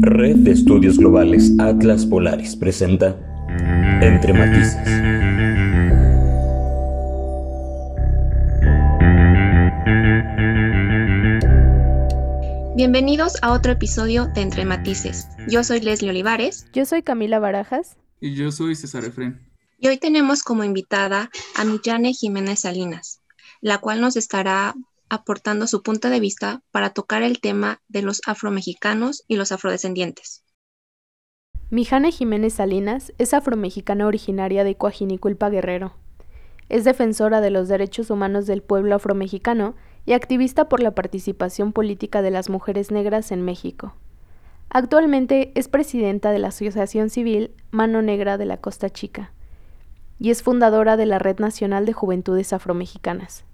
Red de Estudios Globales Atlas Polaris presenta Entre Matices. Bienvenidos a otro episodio de Entre Matices. Yo soy Leslie Olivares. Yo soy Camila Barajas. Y yo soy César Efren. Y hoy tenemos como invitada a Millane Jiménez Salinas, la cual nos estará aportando su punto de vista para tocar el tema de los afromexicanos y los afrodescendientes. Mijane Jiménez Salinas es afromexicana originaria de Coajiniculpa Guerrero. Es defensora de los derechos humanos del pueblo afromexicano y activista por la participación política de las mujeres negras en México. Actualmente es presidenta de la Asociación Civil Mano Negra de la Costa Chica y es fundadora de la Red Nacional de Juventudes Afromexicanas.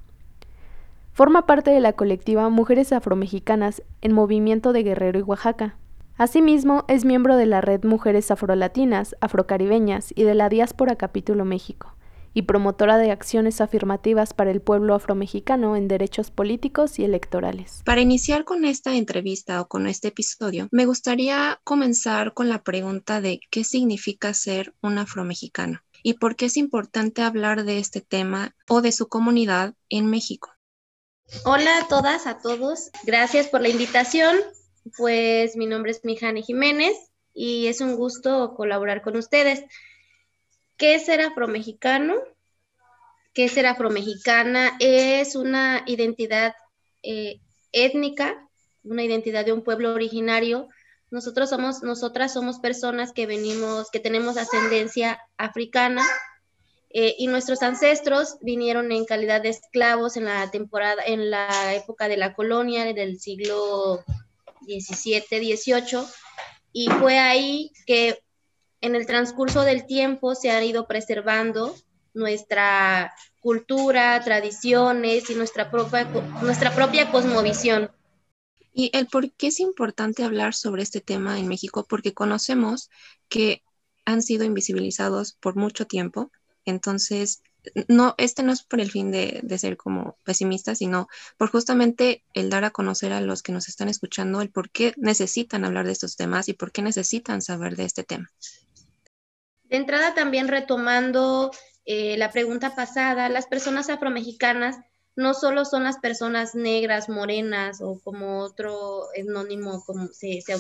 Forma parte de la colectiva Mujeres Afromexicanas en Movimiento de Guerrero y Oaxaca. Asimismo, es miembro de la red Mujeres Afrolatinas, Afrocaribeñas y de la Diáspora Capítulo México, y promotora de acciones afirmativas para el pueblo afromexicano en derechos políticos y electorales. Para iniciar con esta entrevista o con este episodio, me gustaría comenzar con la pregunta de qué significa ser un afromexicano y por qué es importante hablar de este tema o de su comunidad en México. Hola a todas, a todos. Gracias por la invitación. Pues mi nombre es Mijane Jiménez y es un gusto colaborar con ustedes. ¿Qué es ser afromexicano? ¿Qué es ser afromexicana? Es una identidad eh, étnica, una identidad de un pueblo originario. Nosotros somos, nosotras somos personas que venimos, que tenemos ascendencia africana, eh, y nuestros ancestros vinieron en calidad de esclavos en la temporada, en la época de la colonia del siglo XVII, XVIII, y fue ahí que en el transcurso del tiempo se han ido preservando nuestra cultura, tradiciones y nuestra propia, nuestra propia cosmovisión. Y el por qué es importante hablar sobre este tema en México, porque conocemos que han sido invisibilizados por mucho tiempo entonces, no, este no es por el fin de, ser como pesimista, sino por justamente el dar a conocer a los que nos están escuchando el por qué necesitan hablar de estos temas y por qué necesitan saber de este tema. De entrada, también retomando eh, la pregunta pasada, las personas afromexicanas no solo son las personas negras, morenas o como otro etnónimo como se, se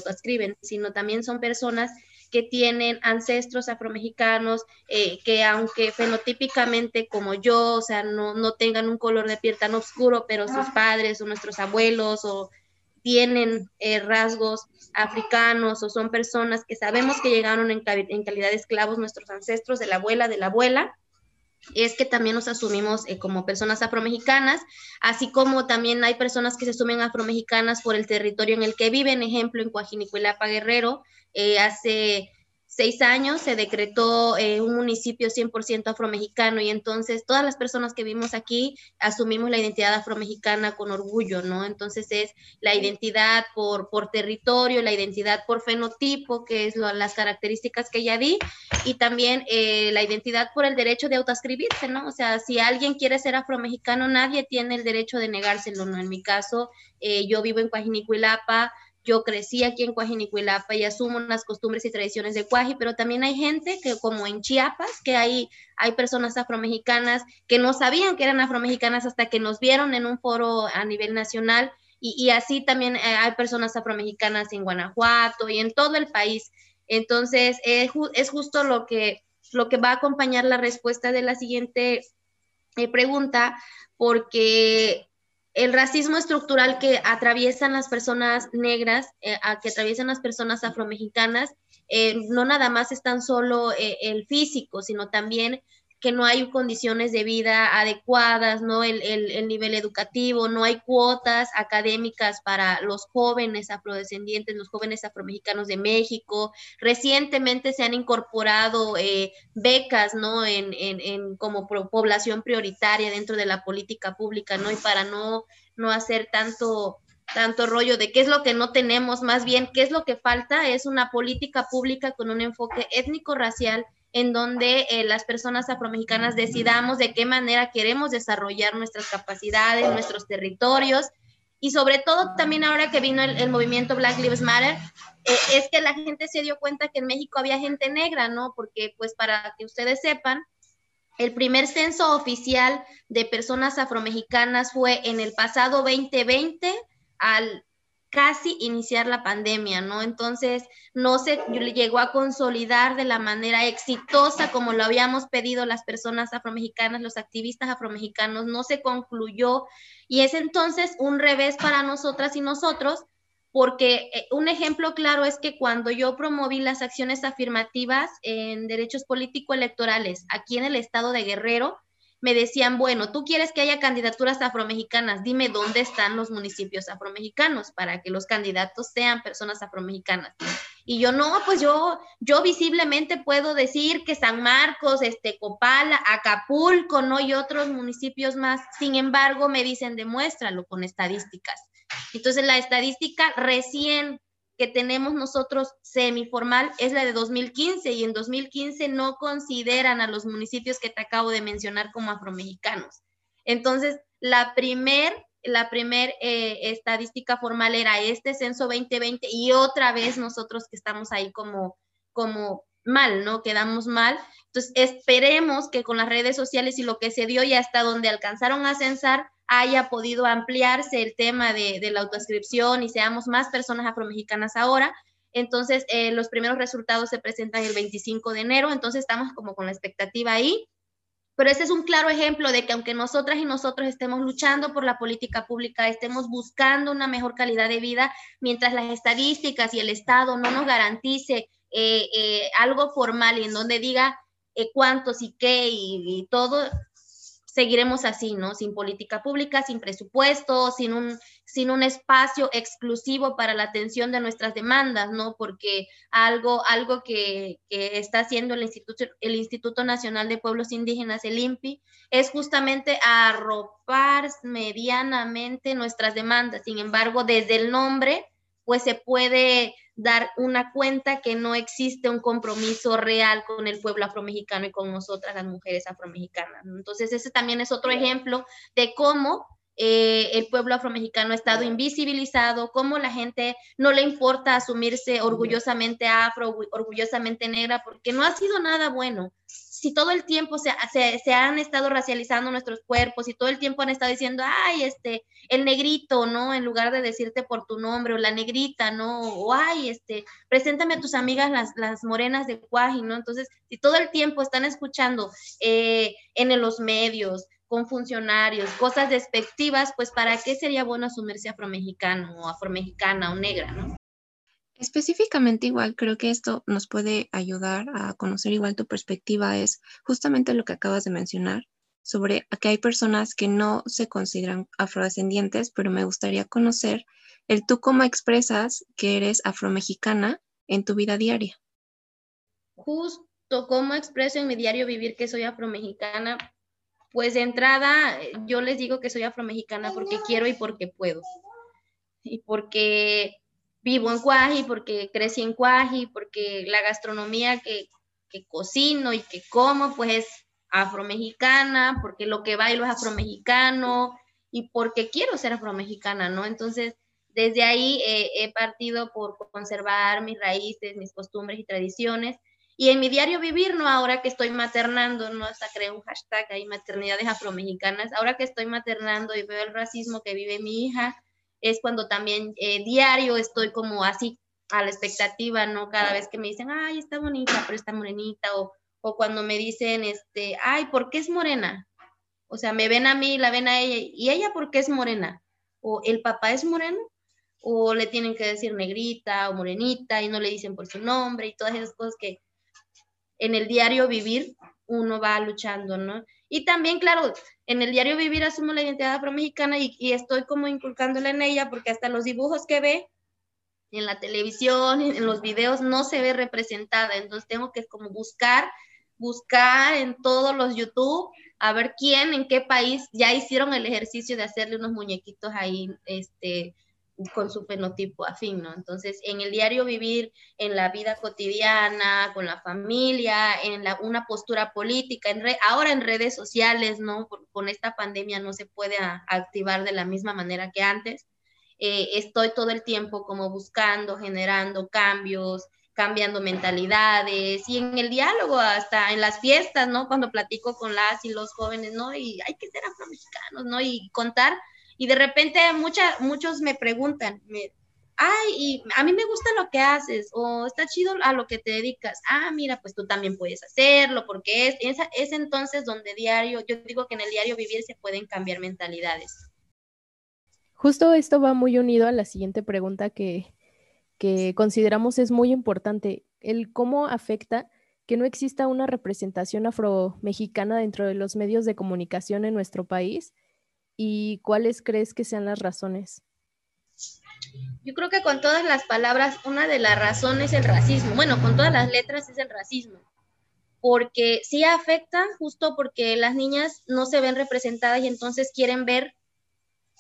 sino también son personas que tienen ancestros afromexicanos, eh, que aunque fenotípicamente como yo, o sea, no, no tengan un color de piel tan oscuro, pero sus padres o nuestros abuelos o tienen eh, rasgos africanos o son personas que sabemos que llegaron en, en, calidad de esclavos nuestros ancestros, de la abuela, de la abuela, es que también nos asumimos eh, como personas afromexicanas, así como también hay personas que se asumen afromexicanas por el territorio en el que viven, ejemplo, en Coajinicuilapa, Guerrero, eh, hace seis años se decretó eh, un municipio 100% afromexicano y entonces todas las personas que vivimos aquí asumimos la identidad afromexicana con orgullo, ¿no? Entonces es la identidad por, por territorio, la identidad por fenotipo, que es las características que ya di, y también eh, la identidad por el derecho de autoascribirse, ¿no? O sea, si alguien quiere ser afromexicano, nadie tiene el derecho de negárselo, ¿no? En mi caso, yo vivo en Cuajinicuilapa, yo crecí aquí en Cuajinicuilapa y asumo unas costumbres y tradiciones de Cuaji, pero también hay gente que, como en Chiapas, que hay, hay personas afromexicanas que no sabían que eran afromexicanas hasta que nos vieron en un foro a nivel nacional. Y, así también eh, hay personas afromexicanas en Guanajuato y en todo el país. Entonces, es justo lo que, lo que va a acompañar la respuesta de la siguiente eh, pregunta, porque el racismo estructural que atraviesan las personas negras, eh, que atraviesan las personas afromexicanas, eh, no nada más es tan solo eh, el físico, sino también que no hay condiciones de vida adecuadas, ¿no? El, el, nivel educativo, no hay cuotas académicas para los jóvenes afrodescendientes, los jóvenes afromexicanos de México. Recientemente se han incorporado eh, becas, ¿no? En, en, en como población prioritaria dentro de la política pública, ¿no? Y para no, no hacer tanto tanto rollo de qué es lo que no tenemos, más bien qué es lo que falta, es una política pública con un enfoque étnico-racial en donde eh, las personas afromexicanas decidamos de qué manera queremos desarrollar nuestras capacidades, nuestros territorios y sobre todo también ahora que vino el, movimiento Black Lives Matter, eh, es que la gente se dio cuenta que en México había gente negra, ¿no? Porque pues para que ustedes sepan, el primer censo oficial de personas afromexicanas fue en el pasado 2020 al casi iniciar la pandemia, ¿no? Entonces, no se llegó a consolidar de la manera exitosa como lo habíamos pedido las personas afromexicanas, los activistas afromexicanos, no se concluyó y es entonces un revés para nosotras y nosotros, porque eh, un ejemplo claro es que cuando yo promoví las acciones afirmativas en derechos político-electorales aquí en el estado de Guerrero, me decían, bueno, tú quieres que haya candidaturas afromexicanas, dime dónde están los municipios afromexicanos para que los candidatos sean personas afromexicanas. Y yo no, pues yo, yo visiblemente puedo decir que San Marcos, este, Copala, Acapulco, ¿no? Y otros municipios más. Sin embargo, me dicen, demuéstralo con estadísticas. Entonces, la estadística recién que tenemos nosotros semiformal es la de 2015 y en 2015 no consideran a los municipios que te acabo de mencionar como afromexicanos. Entonces, la primer, la primer eh, estadística formal era este censo 2020 y otra vez nosotros que estamos ahí como, como mal, ¿no? Quedamos mal. Entonces, esperemos que con las redes sociales y lo que se dio y hasta donde alcanzaron a censar, haya podido ampliarse el tema de, la autoascripción y seamos más personas afromexicanas ahora. Entonces, eh, los primeros resultados se presentan el 25 de enero, entonces estamos como con la expectativa ahí. Pero ese es un claro ejemplo de que aunque nosotras y nosotros estemos luchando por la política pública, estemos buscando una mejor calidad de vida, mientras las estadísticas y el Estado no nos garantice eh, eh, algo formal y en donde diga cuántos y qué y todo, seguiremos así, ¿no? Sin política pública, sin presupuesto, sin un, sin un espacio exclusivo para la atención de nuestras demandas, ¿no? Porque algo, algo que, está haciendo el Instituto, el Instituto Nacional de Pueblos Indígenas, el INPI, es justamente arropar medianamente nuestras demandas. Sin embargo, desde el nombre, pues se puede dar una cuenta que no existe un compromiso real con el pueblo afromexicano y con nosotras las mujeres afromexicanas. Entonces, ese también es otro ejemplo de cómo eh, el pueblo afromexicano ha estado invisibilizado, cómo la gente no le importa asumirse orgullosamente afro, orgullosamente negra, porque no ha sido nada bueno si todo el tiempo se, se, han estado racializando nuestros cuerpos y todo el tiempo han estado diciendo, ay, este, el negrito, ¿no? En lugar de decirte por tu nombre o la negrita, ¿no? O ay, este, preséntame a tus amigas las, las morenas de Cuaji, ¿no? Entonces, si todo el tiempo están escuchando eh, en los medios, con funcionarios, cosas despectivas, pues ¿para qué sería bueno asumirse afromexicano o afromexicana o negra, ¿no? Específicamente igual, creo que esto nos puede ayudar a conocer igual tu perspectiva, es justamente lo que acabas de mencionar sobre que hay personas que no se consideran afrodescendientes, pero me gustaría conocer el tú cómo expresas que eres afromexicana en tu vida diaria. Justo cómo expreso en mi diario vivir que soy afromexicana, pues de entrada yo les digo que soy afromexicana porque quiero y porque puedo. Y porque vivo en Cuaji, porque crecí en Cuaji, porque la gastronomía que, cocino y que como, pues es afromexicana, porque lo que bailo es afromexicano y porque quiero ser afromexicana, ¿no? Entonces, desde ahí eh, he partido por conservar mis raíces, mis costumbres y tradiciones. Y en mi diario vivir, ¿no? Ahora que estoy maternando, ¿no? Hasta creé un hashtag ahí, maternidades afromexicanas. Ahora que estoy maternando y veo el racismo que vive mi hija, es cuando también eh, diario estoy como así a la expectativa, ¿no? Cada vez que me dicen, ay, está bonita, pero está morenita, o, o cuando me dicen, este, ay, ¿por qué es morena? O sea, me ven a mí, la ven a ella, ¿y ella por qué es morena? O el papá es moreno, o le tienen que decir negrita o morenita y no le dicen por su nombre y todas esas cosas que en el diario vivir uno va luchando, ¿no? Y también, claro, en el diario vivir asumo la identidad afromexicana y, y estoy como inculcándola en ella porque hasta los dibujos que ve en la televisión, en los videos, no se ve representada. Entonces tengo que como buscar, buscar en todos los YouTube a ver quién, en qué país ya hicieron el ejercicio de hacerle unos muñequitos ahí, este, con su fenotipo afín, ¿no? Entonces, en el diario vivir, en la vida cotidiana, con la familia, en la, una postura política, en ahora en redes sociales, ¿no? con esta pandemia no se puede activar de la misma manera que antes. eh, estoy todo el tiempo como buscando, generando cambios, cambiando mentalidades y en el diálogo, hasta en las fiestas, ¿no? Cuando platico con las y los jóvenes, ¿no? Y hay que ser afromexicanos, ¿no? Y contar. Y de repente mucha, muchos me preguntan, ay, y a mí me gusta lo que haces, o está chido a lo que te dedicas. Ah, mira, pues tú también puedes hacerlo, porque es, es, es entonces donde diario, yo digo que en el diario vivir se pueden cambiar mentalidades. Justo esto va muy unido a la siguiente pregunta que, que consideramos es muy importante, el cómo afecta que no exista una representación afromexicana dentro de los medios de comunicación en nuestro país y cuáles crees que sean las razones. Yo creo que con todas las palabras, una de las razones es el racismo. Bueno, con todas las letras es el racismo. Porque sí afecta justo porque las niñas no se ven representadas y entonces quieren ver,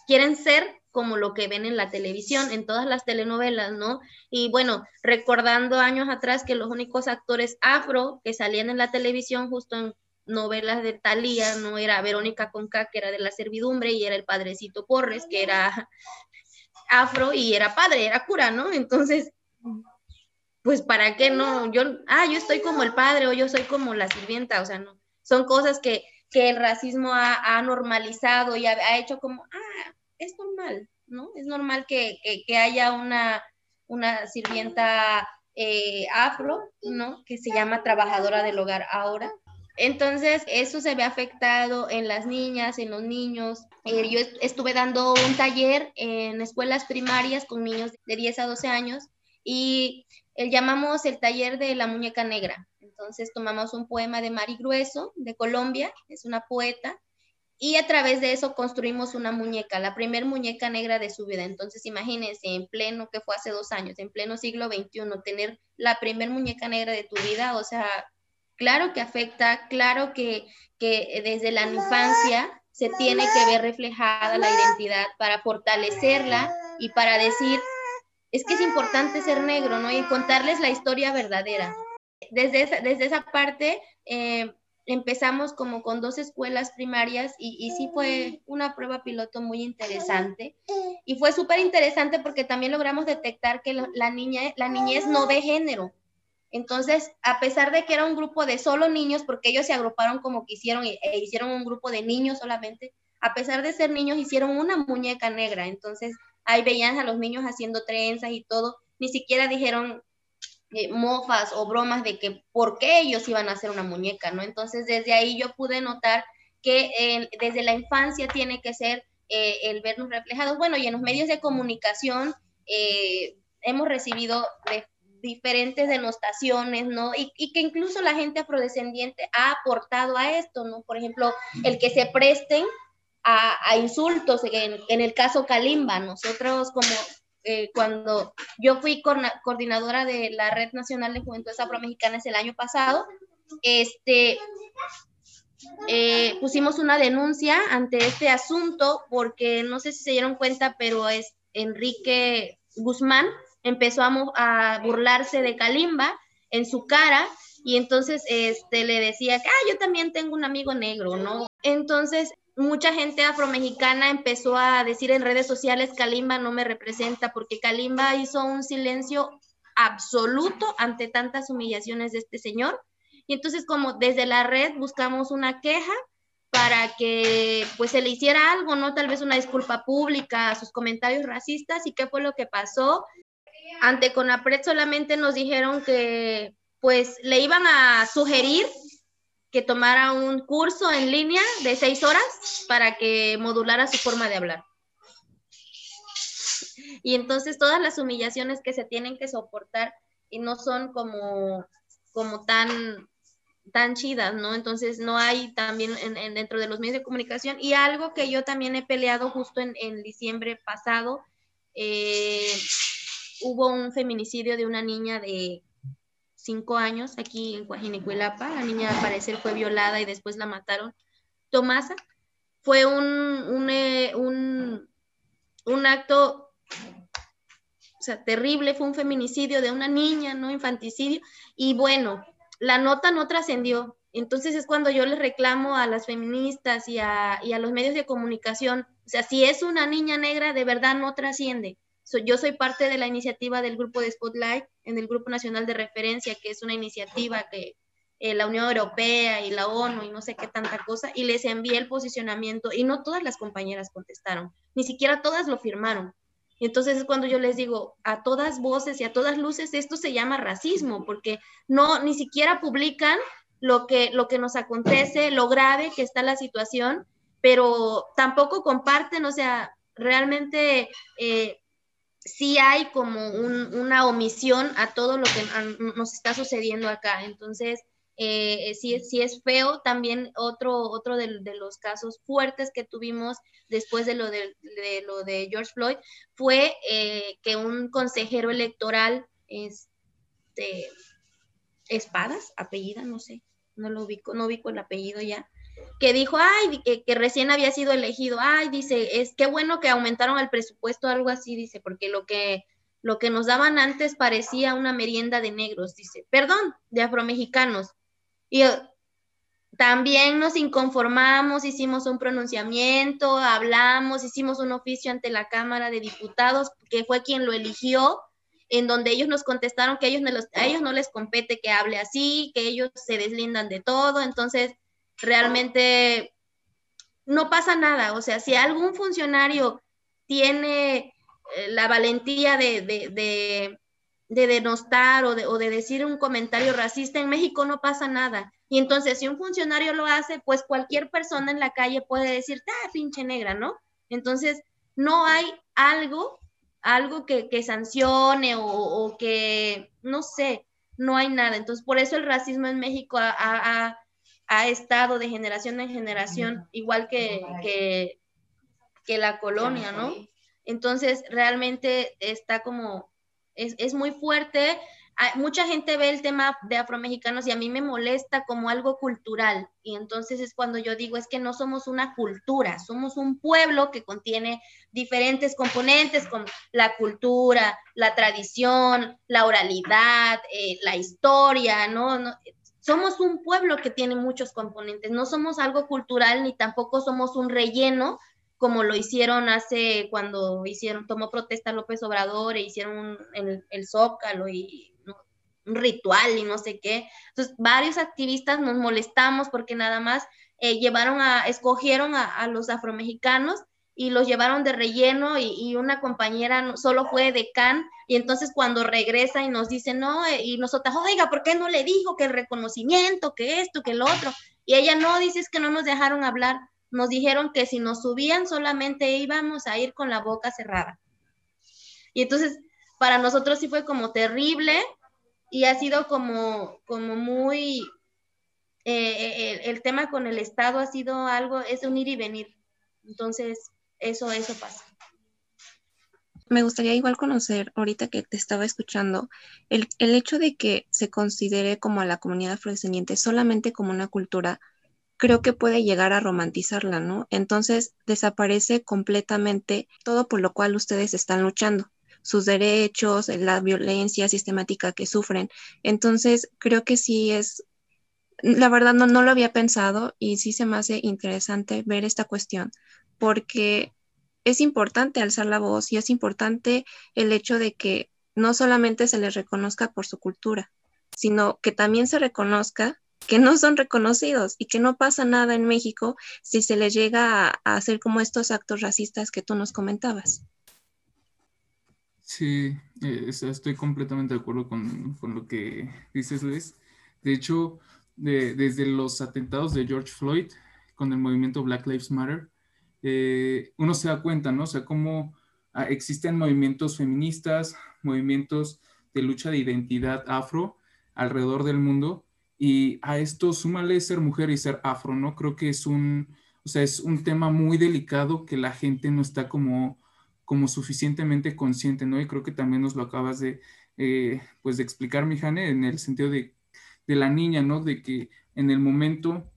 quieren ser como lo que ven en la televisión, en todas las telenovelas, ¿no? Y bueno, recordando años atrás que los únicos actores afro que salían en la televisión justo en novelas de Thalía, no era Verónica Conca, que era de la servidumbre, y era el padrecito Porres, que era afro y era padre, era cura, ¿no? Entonces, pues para qué no, yo, ah, yo estoy como el padre o yo soy como la sirvienta, o sea, no, son cosas que, que el racismo ha, normalizado y ha, hecho como, ah, es normal, ¿no? Es normal que, que, haya una, una sirvienta eh, afro, ¿no? Que se llama trabajadora del hogar ahora. Entonces, eso se ve afectado en las niñas, en los niños. Eh, yo estuve dando un taller en escuelas primarias con niños de 10 a 12 años y el, llamamos el taller de la muñeca negra. Entonces, tomamos un poema de Mari Grueso, de Colombia, es una poeta, y a través de eso construimos una muñeca, la primer muñeca negra de su vida. Entonces, imagínense, en pleno, que fue hace dos años, en pleno siglo XXI, tener la primer muñeca negra de tu vida, o sea, claro que afecta, claro que, desde la infancia se tiene que ver reflejada la identidad para fortalecerla y para decir, es que es importante ser negro, ¿no? Y contarles la historia verdadera. Desde esa, desde esa parte eh, empezamos como con dos escuelas primarias y, y sí fue una prueba piloto muy interesante. Y fue súper interesante porque también logramos detectar que la, niña, la niñez no ve género. Entonces, a pesar de que era un grupo de solo niños, porque ellos se agruparon como quisieron e, hicieron un grupo de niños solamente, a pesar de ser niños, hicieron una muñeca negra. Entonces, ahí veían a los niños haciendo trenzas y todo. Ni siquiera dijeron eh, mofas o bromas de que por qué ellos iban a hacer una muñeca, ¿no? Entonces, desde ahí yo pude notar que desde la infancia tiene que ser eh, el vernos reflejados. Bueno, y en los medios de comunicación eh, hemos recibido diferentes denostaciones, ¿no? Y, que incluso la gente afrodescendiente ha aportado a esto, ¿no? Por ejemplo, el que se presten a, insultos, en, el caso Kalimba, nosotros como eh, cuando yo fui coordinadora de la Red Nacional de Juventudes Afromexicanas el año pasado, este, eh, pusimos una denuncia ante este asunto porque no sé si se dieron cuenta, pero es Enrique Guzmán, empezó a, burlarse de Kalimba en su cara y entonces este, le decía que, ah, yo también tengo un amigo negro, ¿no? Entonces, mucha gente afromexicana empezó a decir en redes sociales, Kalimba no me representa, porque Kalimba hizo un silencio absoluto ante tantas humillaciones de este señor. Y entonces, como desde la red buscamos una queja para que pues se le hiciera algo, ¿no? Tal vez una disculpa pública a sus comentarios racistas y qué fue lo que pasó ante Conapred solamente nos dijeron que pues le iban a sugerir que tomara un curso en línea de seis horas para que modulara su forma de hablar. Y entonces todas las humillaciones que se tienen que soportar y no son como, como tan, tan chidas, ¿no? Entonces no hay también en, dentro de los medios de comunicación y algo que yo también he peleado justo en, en diciembre pasado, eh, hubo un feminicidio de una niña de cinco años aquí en Coajinicuilapa. La niña al parecer fue violada y después la mataron. Tomasa fue un, un, eh, un, un acto o sea, terrible, fue un feminicidio de una niña, ¿no? Infanticidio. Y bueno, la nota no trascendió. Entonces es cuando yo les reclamo a las feministas y a, y a los medios de comunicación, O sea, si es una niña negra, de verdad no trasciende. Yo soy parte de la iniciativa del grupo de Spotlight en el Grupo Nacional de Referencia, que es una iniciativa que eh, la Unión Europea y la ONU y no sé qué tanta cosa, y les envié el posicionamiento y no todas las compañeras contestaron, ni siquiera todas lo firmaron. Entonces es cuando yo les digo, a todas voces y a todas luces, esto se llama racismo, porque no, ni siquiera publican lo que, lo que nos acontece, lo grave que está la situación, pero tampoco comparten, o sea, realmente eh, sí hay como una omisión a todo lo que nos está sucediendo acá. Entonces, eh, sí, es feo. También otro, otro de, los casos fuertes que tuvimos después de lo de, lo de George Floyd fue eh, que un consejero electoral, este, Espadas, apellida, no sé, no lo ubico, no ubico el apellido ya, que dijo, ay, que, recién había sido elegido, ay, dice, es qué bueno que aumentaron el presupuesto, algo así, dice, porque lo que, lo que nos daban antes parecía una merienda de negros, dice, perdón, de afromexicanos. Y eh, también nos inconformamos, hicimos un pronunciamiento, hablamos, hicimos un oficio ante la Cámara de Diputados, que fue quien lo eligió, en donde ellos nos contestaron que ellos no a ellos no les compete que hable así, que ellos se deslindan de todo, entonces realmente no pasa nada, o sea, si algún funcionario tiene eh, la valentía de, de denostar o de, o de decir un comentario racista, en México no pasa nada. Y entonces, si un funcionario lo hace, pues cualquier persona en la calle puede decir, ah, pinche negra, ¿no? Entonces, no hay algo, algo que, sancione o, que, no sé, no hay nada. Entonces, por eso el racismo en México ha, estado de generación en generación, igual que, que, que la colonia, ¿no? Entonces, realmente está como es, muy fuerte. Mucha gente ve el tema de afromexicanos y a mí me molesta como algo cultural. Y entonces es cuando yo digo, es que no somos una cultura, somos un pueblo que contiene diferentes componentes como la cultura, la tradición, la oralidad, eh, la historia, ¿no? ¿no? Somos un pueblo que tiene muchos componentes, no somos algo cultural ni tampoco somos un relleno como lo hicieron hace cuando hicieron, tomó protesta López Obrador e hicieron el, zócalo y un ritual y no sé qué. Entonces, varios activistas nos molestamos porque nada más eh, llevaron a, escogieron a, los afromexicanos y los llevaron de relleno y, una compañera solo fue de Can y entonces cuando regresa y nos dice, no, eh, y nosotras, oiga, ¿por qué no le dijo que el reconocimiento, que esto, que el otro? Y ella no, dice es que no nos dejaron hablar nos dijeron que si nos subían solamente íbamos a ir con la boca cerrada. Y entonces, para nosotros sí fue como terrible y ha sido como, como muy, eh, el, tema con el Estado ha sido algo, es un ir y venir. Entonces, eso, eso pasa. Me gustaría igual conocer, ahorita que te estaba escuchando, el, el hecho de que se considere como a la comunidad afrodescendiente solamente como una cultura creo que puede llegar a romantizarla, ¿no? Entonces desaparece completamente todo por lo cual ustedes están luchando, sus derechos, la violencia sistemática que sufren. Entonces creo que sí es, la verdad no, no lo había pensado y sí se me hace interesante ver esta cuestión porque es importante alzar la voz y es importante el hecho de que no solamente se les reconozca por su cultura, sino que también se reconozca que no son reconocidos y que no pasa nada en México si se les llega a, hacer como estos actos racistas que tú nos comentabas. Sí, eh, estoy completamente de acuerdo con, lo que dices, Luis. De hecho, desde los atentados de George Floyd con el movimiento Black Lives Matter, eh, uno se da cuenta, ¿no? O sea, cómo ah, existen movimientos feministas, movimientos de lucha de identidad afro alrededor del mundo y a esto súmale ser mujer y ser afro, ¿no? Creo que es un, o sea, es un tema muy delicado que la gente no está como, como suficientemente consciente, ¿no? Y creo que también nos lo acabas de, eh, pues, de explicar, Mijane, en el sentido de, de, la niña, ¿no? De que en el momento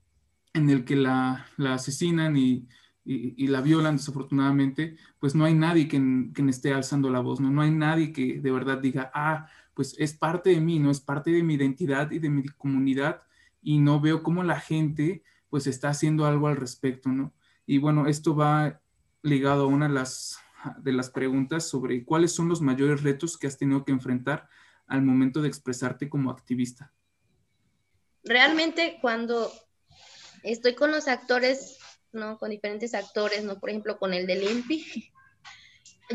en el que la, la asesinan y, y, la violan desafortunadamente, pues no hay nadie que, que esté alzando la voz, ¿no? No hay nadie que de verdad diga, ah, pues es parte de mí, ¿no? Es parte de mi identidad y de mi comunidad y no veo cómo la gente pues está haciendo algo al respecto, ¿no? Y bueno, esto va ligado a una de las, de las preguntas sobre cuáles son los mayores retos que has tenido que enfrentar al momento de expresarte como activista. Realmente cuando estoy con los actores, ¿no? Con diferentes actores, ¿no? Por ejemplo, con el del INPI,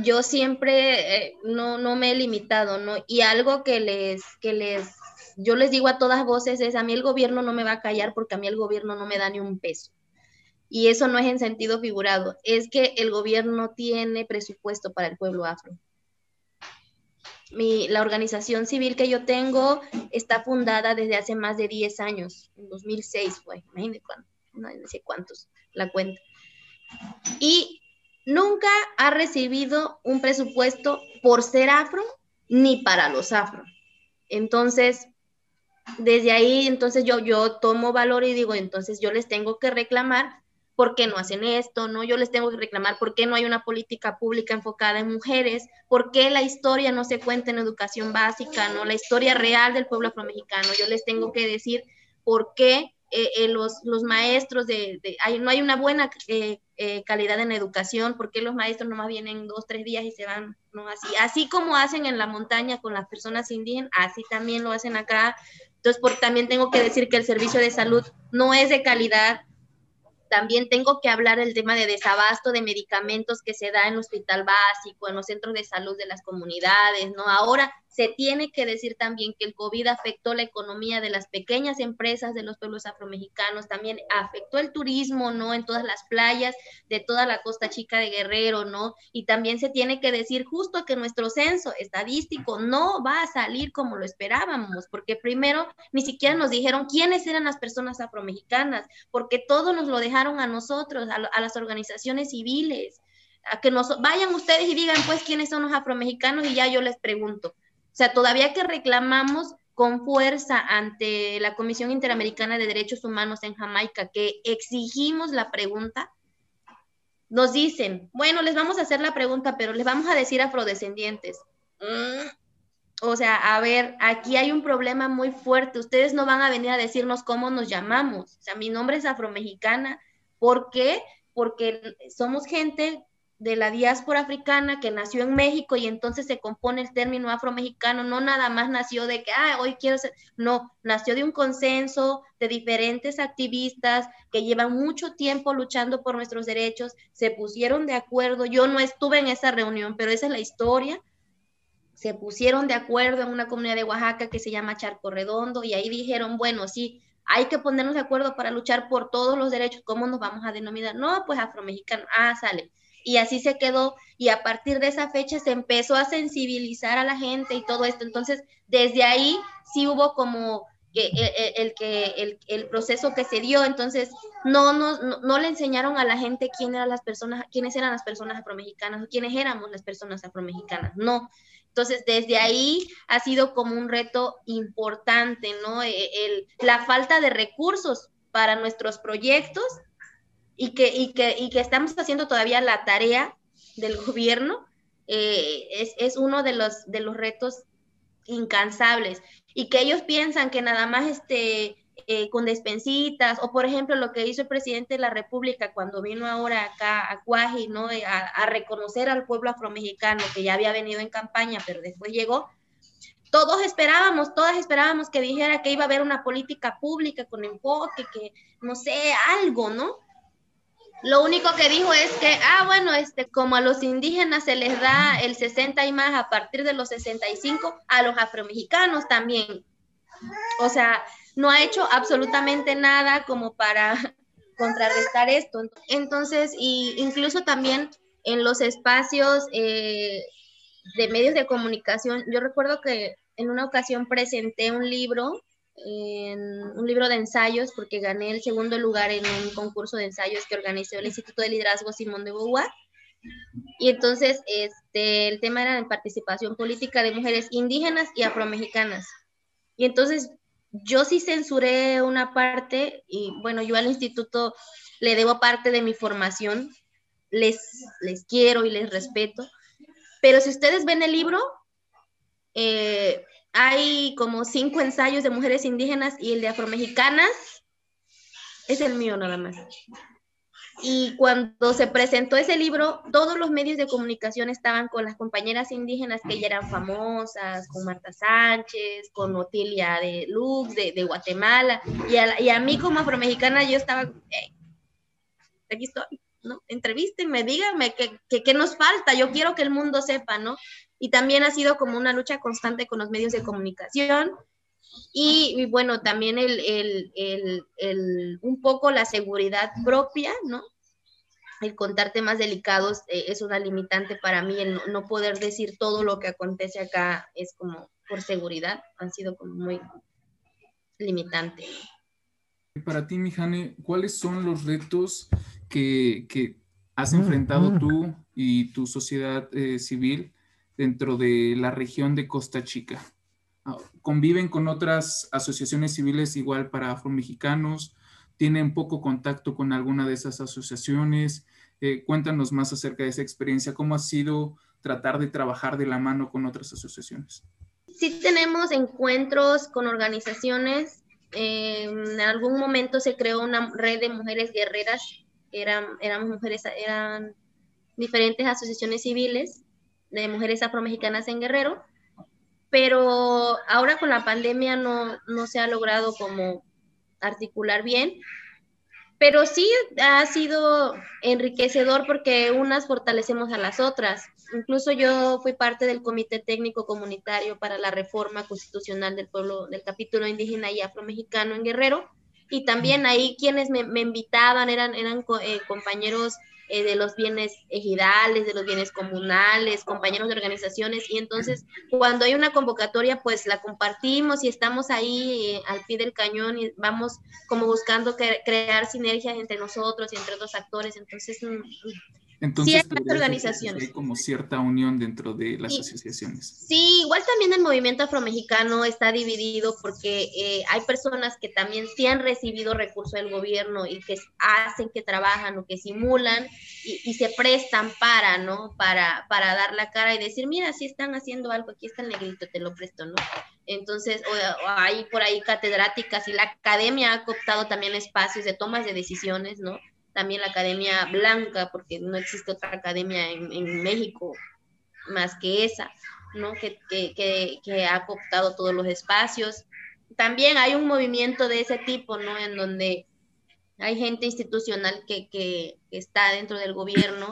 yo siempre eh, no, no me he limitado, ¿no? Y algo que les, que les, yo les digo a todas voces es, a mí el gobierno no me va a callar porque a mí el gobierno no me da ni un peso. Y eso no es en sentido figurado, es que el gobierno tiene presupuesto para el pueblo afro. Mi, la organización civil que yo tengo está fundada desde hace más de 10 años, en 2006 fue, no sé cuántos, la cuenta. Y nunca ha recibido un presupuesto por ser afro ni para los afro. Entonces, desde ahí, entonces yo, yo tomo valor y digo, entonces yo les tengo que reclamar por qué no hacen esto, ¿no? Yo les tengo que reclamar por qué no hay una política pública enfocada en mujeres, por qué la historia no se cuenta en educación básica, ¿no? La historia real del pueblo afromexicano. Yo les tengo que decir por qué eh, eh, los, los, maestros de, no hay una buena eh, calidad en educación, porque los maestros nomás vienen dos, tres días y se van, ¿no? Así, así como hacen en la montaña con las personas indígenas, así también lo hacen acá. Entonces, por, también tengo que decir que el servicio de salud no es de calidad, también tengo que hablar el tema de desabasto de medicamentos que se da en el hospital básico, en los centros de salud de las comunidades, ¿no? Ahora se tiene que decir también que el COVID afectó la economía de las pequeñas empresas de los pueblos afromexicanos, también afectó el turismo, ¿no? En todas las playas de toda la costa chica de Guerrero, ¿no? Y también se tiene que decir justo que nuestro censo estadístico no va a salir como lo esperábamos, porque primero ni siquiera nos dijeron quiénes eran las personas afromexicanas, porque todo nos lo dejaron a nosotros, a, a las organizaciones civiles. A que nos vayan ustedes y digan pues quiénes son los afromexicanos y ya yo les pregunto o sea, todavía que reclamamos con fuerza ante la Comisión Interamericana de Derechos Humanos en Jamaica, que exigimos la pregunta, nos dicen, bueno, les vamos a hacer la pregunta, pero les vamos a decir afrodescendientes. O sea, a ver, aquí hay un problema muy fuerte. Ustedes no van a venir a decirnos cómo nos llamamos. O sea, mi nombre es afromexicana. ¿Por qué? Porque somos gente de la diáspora africana que nació en México y entonces se compone el término afromexicano, no nada más nació de que, ah, hoy quiero ser, no, nació de un consenso de diferentes activistas que llevan mucho tiempo luchando por nuestros derechos, se pusieron de acuerdo, yo no estuve en esa reunión, pero esa es la historia, se pusieron de acuerdo en una comunidad de Oaxaca que se llama Charco Redondo y ahí dijeron, bueno, sí, hay que ponernos de acuerdo para luchar por todos los derechos, ¿cómo nos vamos a denominar? No, pues afromexicano, ah, sale y así se quedó y a partir de esa fecha se empezó a sensibilizar a la gente y todo esto. Entonces, desde ahí sí hubo como que el, que el, proceso que se dio, entonces no, no, no, le enseñaron a la gente quién eran las personas, quiénes eran las personas afromexicanas o quiénes éramos las personas afromexicanas, no. Entonces, desde ahí ha sido como un reto importante, ¿no? E, el, la falta de recursos para nuestros proyectos y que, y que, y que estamos haciendo todavía la tarea del gobierno, eh, es, es, uno de los, de los retos incansables y que ellos piensan que nada más este, eh, con despensitas o por ejemplo lo que hizo el presidente de la República cuando vino ahora acá a Cuaji, ¿no? Eh, a, a, reconocer al pueblo afromexicano que ya había venido en campaña pero después llegó. Todos esperábamos, todas esperábamos que dijera que iba a haber una política pública con enfoque, que no sé, algo, ¿no? Lo único que dijo es que, ah, bueno, este, como a los indígenas se les da el 60 y más a partir de los 65, a los afromexicanos también. O sea, no ha hecho absolutamente nada como para contrarrestar esto. Entonces, y incluso también en los espacios eh, de medios de comunicación, yo recuerdo que en una ocasión presenté un libro en un libro de ensayos porque gané el segundo lugar en un concurso de ensayos que organizó el Instituto de Liderazgo Simón de Beauvoir. Y entonces este, el tema era de participación política de mujeres indígenas y afromexicanas. Y entonces yo sí censuré una parte y bueno, yo al instituto le debo parte de mi formación, les, les quiero y les respeto, pero si ustedes ven el libro, eh, hay como cinco ensayos de mujeres indígenas y el de afromexicanas es el mío nada más. Y cuando se presentó ese libro, todos los medios de comunicación estaban con las compañeras indígenas que ya eran famosas, con Marta Sánchez, con Otilia de Lux, de, Guatemala. Y a, y a, mí como afromexicana yo estaba, aquí estoy, ¿no? Entrevístenme, díganme qué, qué nos falta, yo quiero que el mundo sepa, ¿no? Y también ha sido como una lucha constante con los medios de comunicación y, bueno, también el, el, el, un poco la seguridad propia, ¿no? El contar temas delicados eh, es una limitante para mí, el no, poder decir todo lo que acontece acá es como por seguridad, han sido como muy limitante. Para ti, Mijane, ¿cuáles son los retos que, que has enfrentado tú y tu sociedad eh, civil dentro de la región de Costa Chica? Ah, conviven con otras asociaciones civiles igual para afromexicanos, tienen poco contacto con alguna de esas asociaciones. Eh, cuéntanos más acerca de esa experiencia, cómo ha sido tratar de trabajar de la mano con otras asociaciones. Sí tenemos encuentros con organizaciones. Eh, en algún momento se creó una red de mujeres guerreras. Eran, eran mujeres, eran diferentes asociaciones civiles de mujeres afromexicanas en Guerrero pero ahora con la pandemia no, no se ha logrado como articular bien, pero sí ha sido enriquecedor porque unas fortalecemos a las otras. Incluso yo fui parte del Comité Técnico Comunitario para la Reforma Constitucional del pueblo, del capítulo indígena y afromexicano en Guerrero, y también ahí quienes me, me invitaban eran, eran eh, compañeros eh, de los bienes ejidales, de los bienes comunales, compañeros de organizaciones, y entonces cuando hay una convocatoria, pues la compartimos y estamos ahí eh, al pie del cañón y vamos como buscando crear sinergias entre nosotros y entre otros actores, entonces mm, entonces, sí, organizaciones. Hay como cierta unión dentro de las asociaciones. Sí, igual también el movimiento afromexicano está dividido porque eh, hay personas que también sí han recibido recursos del gobierno y que hacen que trabajan o que simulan y, se prestan para, ¿no? Para, para dar la cara y decir, mira, si están haciendo algo, aquí está el negrito, te lo presto, ¿no? Entonces, o, hay por ahí catedráticas y la academia ha cooptado también espacios de tomas de decisiones, ¿no? También la Academia Blanca, porque no existe otra academia en, México más que esa, ¿no? Que, que, que, ha cooptado todos los espacios. También hay un movimiento de ese tipo, ¿no? En donde hay gente institucional que, que, está dentro del gobierno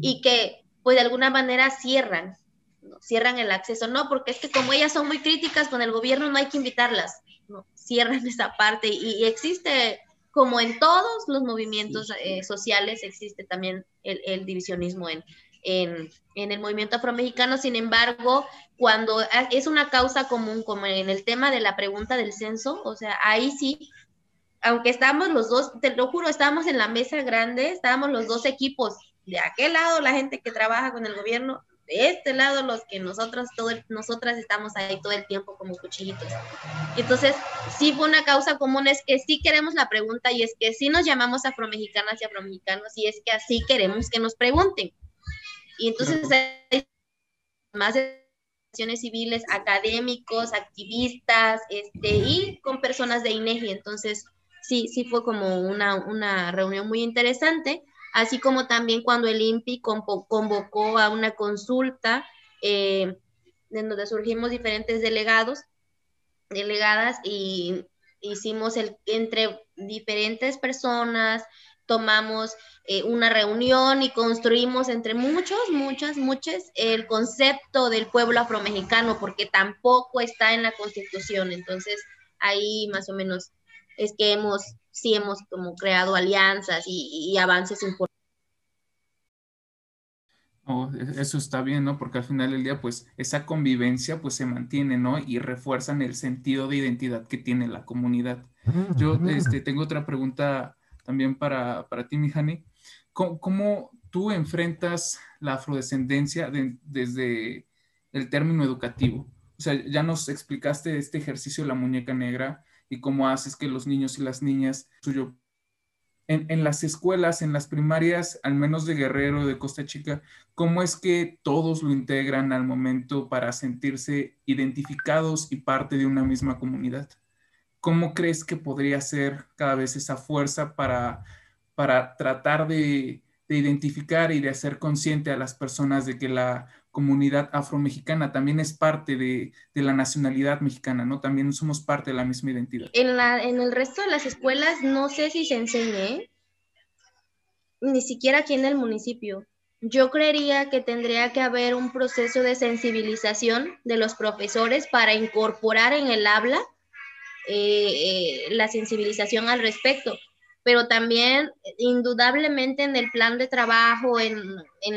y que, pues, de alguna manera cierran, ¿no? cierran el acceso. No, porque es que como ellas son muy críticas con el gobierno, no hay que invitarlas, ¿no? Cierran esa parte y, y existe como en todos los movimientos eh, sociales, existe también el, divisionismo en, en, en, el movimiento afromexicano. Sin embargo, cuando es una causa común, como en el tema de la pregunta del censo, o sea, ahí sí, aunque estamos los dos, te lo juro, estábamos en la mesa grande, estábamos los dos equipos, de aquel lado la gente que trabaja con el gobierno, de este lado los que nosotros, todo nosotras estamos ahí todo el tiempo como cuchillitos. Entonces, sí fue una causa común, es que sí queremos la pregunta y es que sí nos llamamos afromexicanas y afromexicanos y es que así queremos que nos pregunten. Y entonces hay más civiles, académicos, activistas, este, y con personas de INEGI. Entonces, sí, sí fue como una, una reunión muy interesante así como también cuando el INPI convocó a una consulta eh, en donde surgimos diferentes delegados, delegadas y hicimos el, entre diferentes personas, tomamos eh, una reunión y construimos entre muchos, muchas, muchas el concepto del pueblo afromexicano, porque tampoco está en la constitución. Entonces, ahí más o menos es que hemos sí hemos como creado alianzas y, avances importantes. E, eso está bien, ¿no? Porque al final del día, pues esa convivencia pues se mantiene, ¿no? Y refuerzan el sentido de identidad que tiene la comunidad. Yo este, tengo otra pregunta también para, para ti, Mijani. ¿Cómo, ¿Cómo, tú enfrentas la afrodescendencia desde el término educativo? O sea, ya nos explicaste este ejercicio de la muñeca negra, y cómo haces que los niños y las niñas suyo en, en, las escuelas, en las primarias, al menos de Guerrero, de Costa Chica, ¿cómo es que todos lo integran al momento para sentirse identificados y parte de una misma comunidad? ¿Cómo crees que podría ser cada vez esa fuerza para para tratar de, identificar y de hacer consciente a las personas de que la comunidad afromexicana también es parte de, la nacionalidad mexicana, ¿no? También somos parte de la misma identidad. En, la, en el resto de las escuelas no sé si se enseñe, ni siquiera aquí en el municipio. Yo creería que tendría que haber un proceso de sensibilización de los profesores para incorporar en el habla eh, eh, la sensibilización al respecto, pero también indudablemente en el plan de trabajo, en,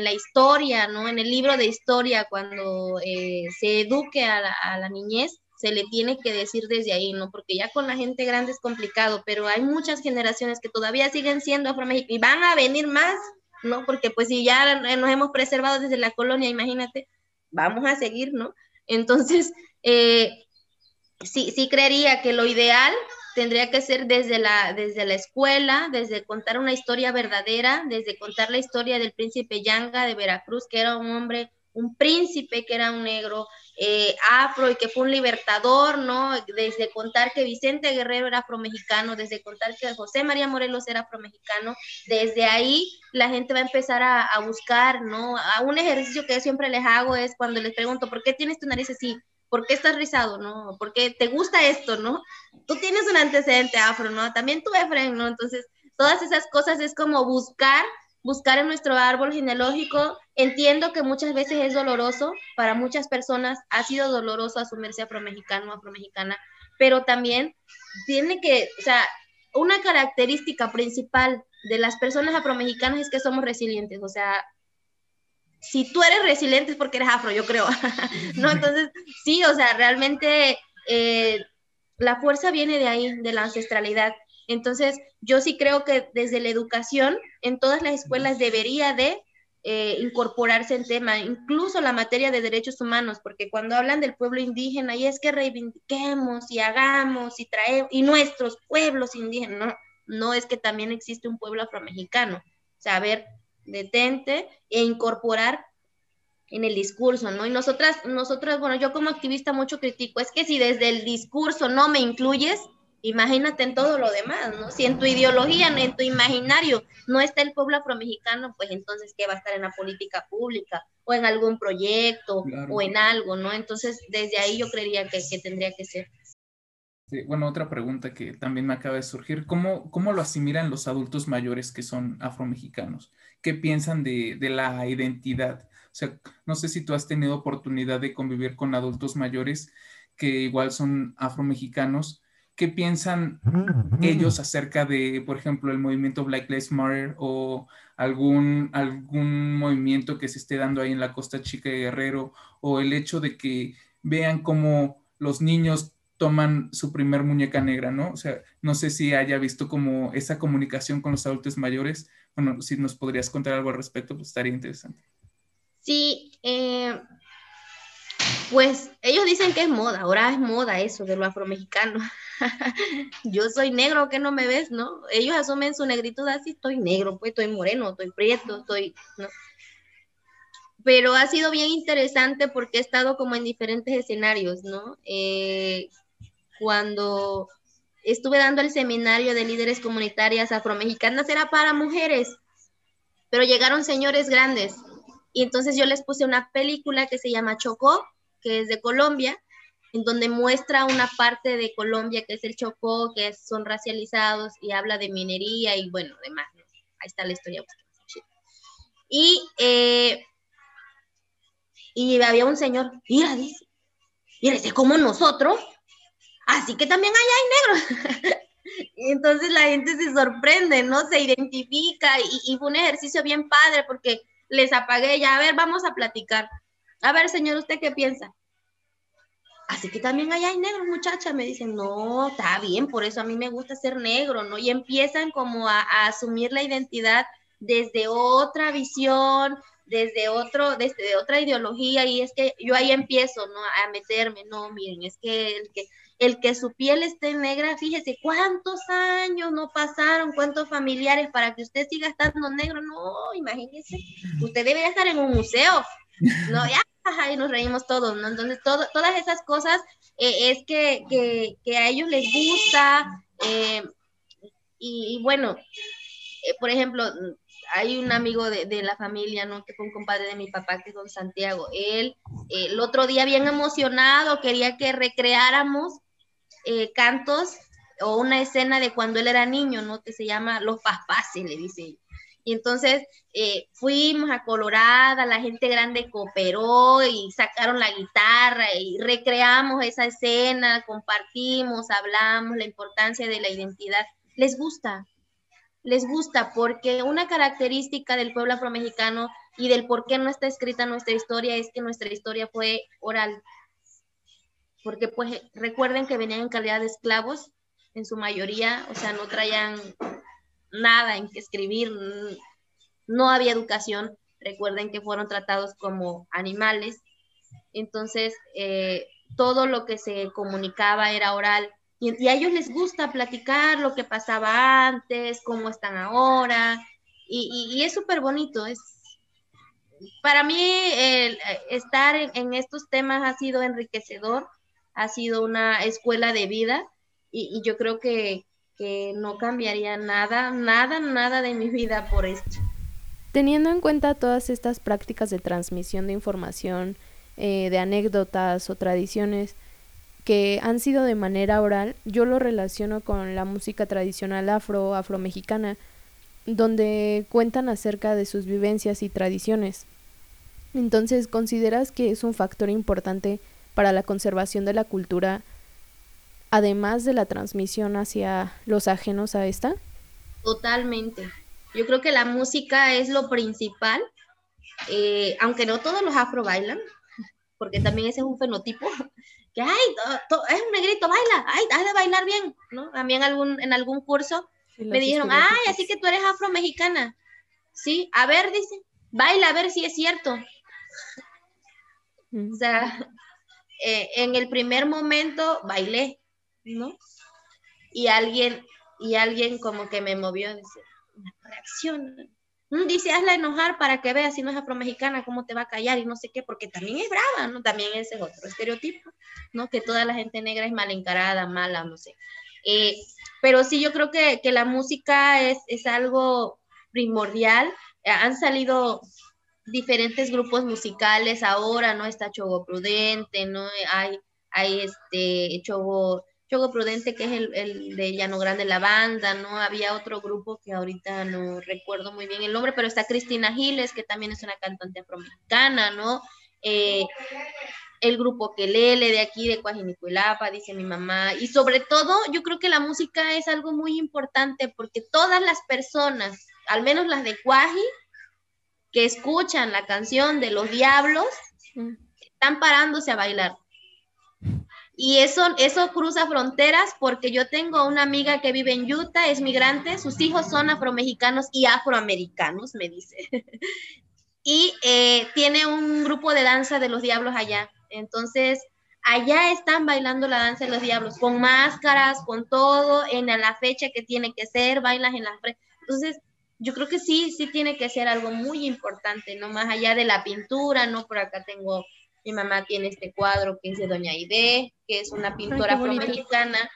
la historia, ¿no? En el libro de historia, cuando eh, se eduque a la, a la niñez, se le tiene que decir desde ahí, ¿no? Porque ya con la gente grande es complicado, pero hay muchas generaciones que todavía siguen siendo afromexicanos y van a venir más ¿no? Porque pues si ya nos hemos preservado desde la colonia, imagínate, vamos a seguir, ¿no? Entonces, eh, sí, sí creería que lo ideal tendría que ser desde la, desde la escuela, desde contar una historia verdadera, desde contar la historia del príncipe Yanga de Veracruz, que era un hombre, un príncipe que era un negro, eh, afro y que fue un libertador, ¿no? Desde contar que Vicente Guerrero era afromexicano, desde contar que José María Morelos era afromexicano, desde ahí la gente va a empezar a, buscar, ¿no? A un ejercicio que siempre les hago es cuando les pregunto, ¿por qué tienes tu nariz así? ¿Por qué estás rizado, no? ¿Por qué te gusta esto, no? Tú tienes un antecedente afro, ¿no? También tú, Efraín, ¿no? Entonces, todas esas cosas es como buscar buscar en nuestro árbol genealógico. Entiendo que muchas veces es doloroso, para muchas personas ha sido doloroso asumirse afromexicano o afromexicana, pero también tiene que, o sea, una característica principal de las personas afromexicanas es que somos resilientes, o sea, si tú eres resiliente es porque eres afro, yo creo, ¿no? Entonces, sí, o sea, realmente eh, la fuerza viene de ahí, de la ancestralidad. Entonces, yo sí creo que desde la educación en todas las escuelas debería de eh, incorporarse el tema, incluso la materia de derechos humanos, porque cuando hablan del pueblo indígena, y es que reivindiquemos y hagamos y traemos, y nuestros pueblos indígenas, no, no es que también existe un pueblo afromexicano, saber, detente e incorporar en el discurso, ¿no? Y nosotras, nosotras, bueno, yo como activista mucho critico, es que si desde el discurso no me incluyes, imagínate en todo lo demás, ¿no? Si en tu ideología, en tu imaginario no está el pueblo afromexicano, pues entonces, ¿qué va a estar en la política pública? O en algún proyecto, o en algo, ¿no? Entonces, desde ahí yo creería que, tendría que ser. bueno, otra pregunta que también me acaba de surgir, ¿cómo, cómo lo asimilan los adultos mayores que son afromexicanos? ¿Qué piensan de, de la identidad? O sea, no sé si tú has tenido oportunidad de convivir con adultos mayores que igual son afromexicanos ¿Qué piensan ellos acerca de, por ejemplo, el movimiento Black Lives Matter o algún, algún movimiento que se esté dando ahí en la Costa Chica de Guerrero o el hecho de que vean cómo los niños toman su primer muñeca negra, ¿no? O sea, no sé si haya visto como esa comunicación con los adultos mayores. Bueno, si nos podrías contar algo al respecto, pues estaría interesante. Sí, eh, pues ellos dicen que es moda, ahora es moda eso de lo afromexicano. yo soy negro, que no me ves, ¿no? Ellos asumen su negritud así, estoy negro, pues estoy moreno, estoy prieto, estoy, ¿no? Pero ha sido bien interesante porque he estado como en diferentes escenarios, ¿no? Eh, cuando estuve dando el seminario de líderes comunitarias afromexicanas era para mujeres, pero llegaron señores grandes y entonces yo les puse una película que se llama Chocó, que es de Colombia, en donde muestra una parte de Colombia que es el Chocó, que son racializados y habla de minería y bueno, demás. Ahí está la historia. Y, eh, y había un señor, mira, dice, mira, dice, como nosotros, así que también allá hay negros. entonces la gente se sorprende, ¿no? Se identifica y, fue un ejercicio bien padre porque les apagué ya, a ver, vamos a platicar. A ver, señor, ¿usted qué piensa? Así que también allá hay negros, muchachas. Me dicen, no, está bien, por eso a mí me gusta ser negro, ¿no? Y empiezan como a, asumir la identidad desde otra visión, desde otro, desde otra ideología, y es que yo ahí empiezo, ¿no? A meterme, no, miren, es que el que, el que su piel esté negra, fíjese cuántos años no pasaron, cuántos familiares para que usted siga estando negro, no, imagínese, usted debe estar en un museo, no, ya, y nos reímos todos, ¿no? Entonces, todas esas cosas eh, es que, que, a ellos les gusta. Eh, y, bueno, eh, por ejemplo, hay un amigo de, la familia, ¿no? Que fue un compadre de mi papá, que es don Santiago. Él, el otro día bien emocionado, quería que recreáramos eh, cantos o una escena de cuando él era niño, ¿no? Que se llama Los Paspases, le dice. Y entonces eh, fuimos a Colorada, la gente grande cooperó y sacaron la guitarra y recreamos esa escena, compartimos, hablamos la importancia de la identidad. Les gusta, les gusta porque una característica del pueblo afromexicano y del por qué no está escrita nuestra historia es que nuestra historia fue oral. Porque pues recuerden que venían en calidad de esclavos en su mayoría, o sea, no traían nada en que escribir, no había educación, recuerden que fueron tratados como animales, entonces eh, todo lo que se comunicaba era oral y, a ellos les gusta platicar lo que pasaba antes, cómo están ahora, y, es súper bonito, es... Para mí el, estar en, estos temas ha sido enriquecedor, ha sido una escuela de vida y, yo creo que, que no cambiaría nada, nada, nada de mi vida por esto. Teniendo en cuenta todas estas prácticas de transmisión de información, eh, de anécdotas o tradiciones, que han sido de manera oral, yo lo relaciono con la música tradicional afro, afromexicana, donde cuentan acerca de sus vivencias y tradiciones. Entonces, ¿consideras que es un factor importante para la conservación de la cultura, además de la transmisión hacia los ajenos a esta? Totalmente. Yo creo que la música es lo principal, eh, aunque no todos los afro bailan, porque también ese es un fenotipo, que, ay, es un negrito, baila, ay, has de bailar bien, ¿no? También algún, en algún curso me dijeron, ay, así que tú eres afro-mexicana. Sí, a ver, dice, baila, a ver si es cierto. O sea, eh, en el primer momento bailé, ¿no? Y alguien, y alguien como que me movió, dice, reacción, Mm, dice, hazla enojar para que veas si no es afromexicana, cómo te va a callar y no sé qué, porque también es brava, ¿no? También ese es otro estereotipo, ¿no? Que toda la gente negra es mal encarada, mala, no sé. Eh, pero sí, yo creo que, que la música es, es, algo primordial. Eh, han salido diferentes grupos musicales ahora, ¿no? Está Chogo Prudente, ¿no? Hay, hay este Chogo Chogo Prudente, que es el, de Llano Grande, la banda, ¿no? Había otro grupo que ahorita no recuerdo muy bien el nombre, pero está Cristina Giles, que también es una cantante afroamericana, ¿no? Eh, el grupo Quelele de aquí, de Coajinicuilapa, dice mi mamá. Y sobre todo, yo creo que la música es algo muy importante porque todas las personas, al menos las de Cuaji, que escuchan la canción de los diablos, mm. están parándose a bailar. Y eso, eso cruza fronteras porque yo tengo una amiga que vive en Utah, es migrante, sus hijos son afromexicanos y afroamericanos, me dice. y eh, tiene un grupo de danza de los diablos allá. Entonces, allá están bailando la danza de los diablos, con máscaras, con todo, en la fecha que tiene que ser, bailas en la... Entonces, yo creo que sí, sí tiene que ser algo muy importante, no más allá de la pintura, ¿no? Por acá tengo mi mamá tiene este cuadro que es de Doña Aide, que es una pintora afromexicana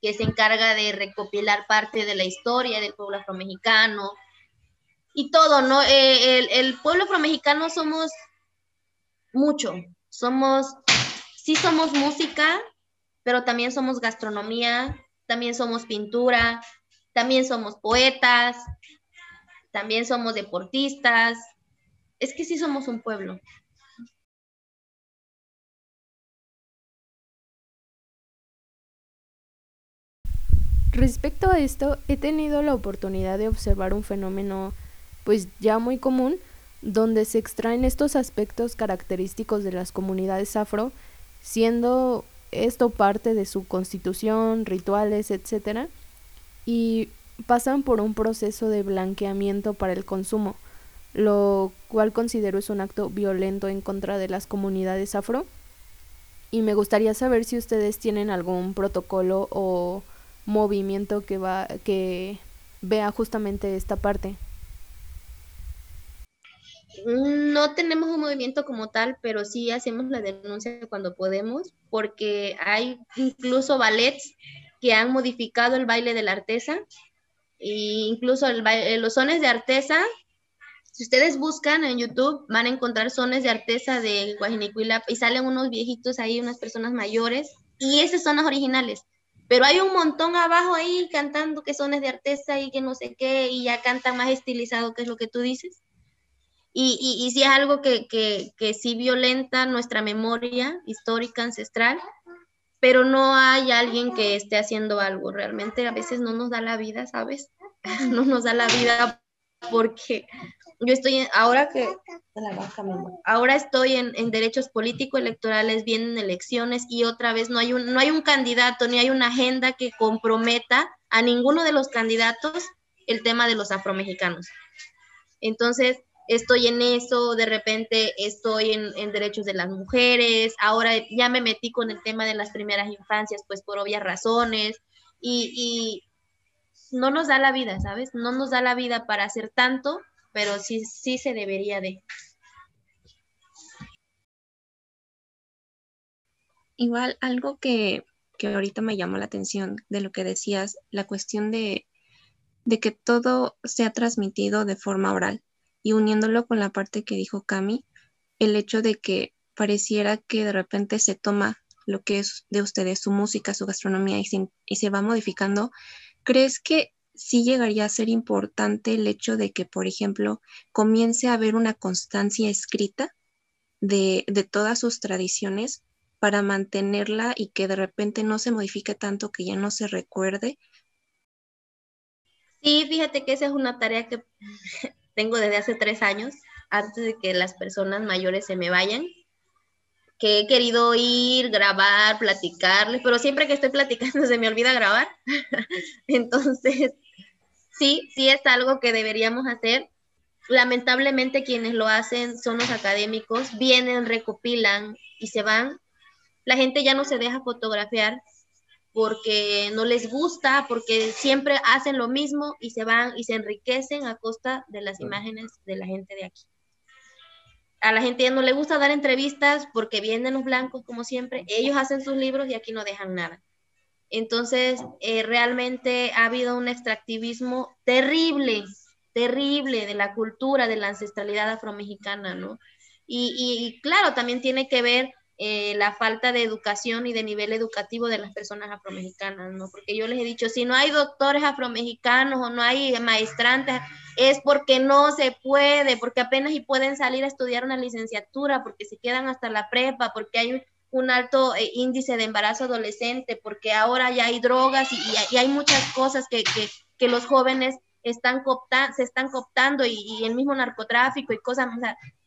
que se encarga de recopilar parte de la historia del pueblo afromexicano y todo, ¿no? Eh, el, el, pueblo afromexicano somos mucho, somos, sí somos música, pero también somos gastronomía, también somos pintura, también somos poetas, también somos deportistas, es que sí somos un pueblo. Respecto a esto, he tenido la oportunidad de observar un fenómeno pues ya muy común, donde se extraen estos aspectos característicos de las comunidades afro, siendo esto parte de su constitución, rituales, etc. Y pasan por un proceso de blanqueamiento para el consumo, lo cual considero es un acto violento en contra de las comunidades afro. Y me gustaría saber si ustedes tienen algún protocolo o movimiento que va que vea justamente esta parte. No tenemos un movimiento como tal, pero sí hacemos la denuncia cuando podemos, porque hay incluso ballets que han modificado el baile de la artesa. Y incluso los sones de artesa, si ustedes buscan en YouTube, van a encontrar sones de artesa de Guajinicuila y salen unos viejitos ahí, unas personas mayores, y esas son las originales. Pero hay un montón abajo ahí cantando que sones de artesa y que no sé qué, y ya cantan más estilizado, que es lo que tú dices. Y, y, y es algo que, que, que sí violenta nuestra memoria histórica, ancestral, pero no hay alguien que esté haciendo algo. Realmente a veces no nos da la vida, ¿sabes? no nos da la vida porque yo estoy, ahora que, ahora estoy en, en derechos políticos electorales, vienen elecciones y otra vez no hay, un, no hay un candidato ni hay una agenda que comprometa a ninguno de los candidatos el tema de los afromexicanos. Entonces, estoy en eso, de repente estoy en, derechos de las mujeres, ahora ya me metí con el tema de las primeras infancias, pues por obvias razones, y, no nos da la vida, ¿sabes? No nos da la vida para hacer tanto, pero sí, sí se debería de. Igual algo que, que ahorita me llamó la atención de lo que decías, la cuestión de, de que todo se ha transmitido de forma oral y uniéndolo con la parte que dijo Cami, el hecho de que pareciera que de repente se toma lo que es de ustedes, su música, su gastronomía y, se va modificando, ¿crees que sí llegaría a ser importante el hecho de que, por ejemplo, comience a haber una constancia escrita de, de todas sus tradiciones para mantenerla y que de repente no se modifique tanto que ya no se recuerde? Sí, fíjate que esa es una tarea que tengo desde hace tres años, antes de que las personas mayores se me vayan, que he querido ir, grabar, platicarles, pero siempre que estoy platicando se me olvida grabar. Entonces, sí, sí es algo que deberíamos hacer. Lamentablemente quienes lo hacen son los académicos, vienen, recopilan y se van. La gente ya no se deja fotografiar porque no les gusta, porque siempre hacen lo mismo y se van y se enriquecen a costa de las imágenes de la gente de aquí. A la gente ya no le gusta dar entrevistas porque vienen los blancos como siempre, ellos hacen sus libros y aquí no dejan nada. Entonces, eh, realmente ha habido un extractivismo terrible, terrible de la cultura, de la ancestralidad afromexicana, ¿no? Y, y claro, también tiene que ver eh, la falta de educación y de nivel educativo de las personas afromexicanas, ¿no? Porque yo les he dicho, si no hay doctores afromexicanos o no hay maestrantes, es porque no se puede, porque apenas y pueden salir a estudiar una licenciatura, porque se quedan hasta la prepa, porque hay un alto eh, índice de embarazo adolescente, porque ahora ya hay drogas y, hay muchas cosas que, que, los jóvenes están se están cooptando y, el mismo narcotráfico y cosas,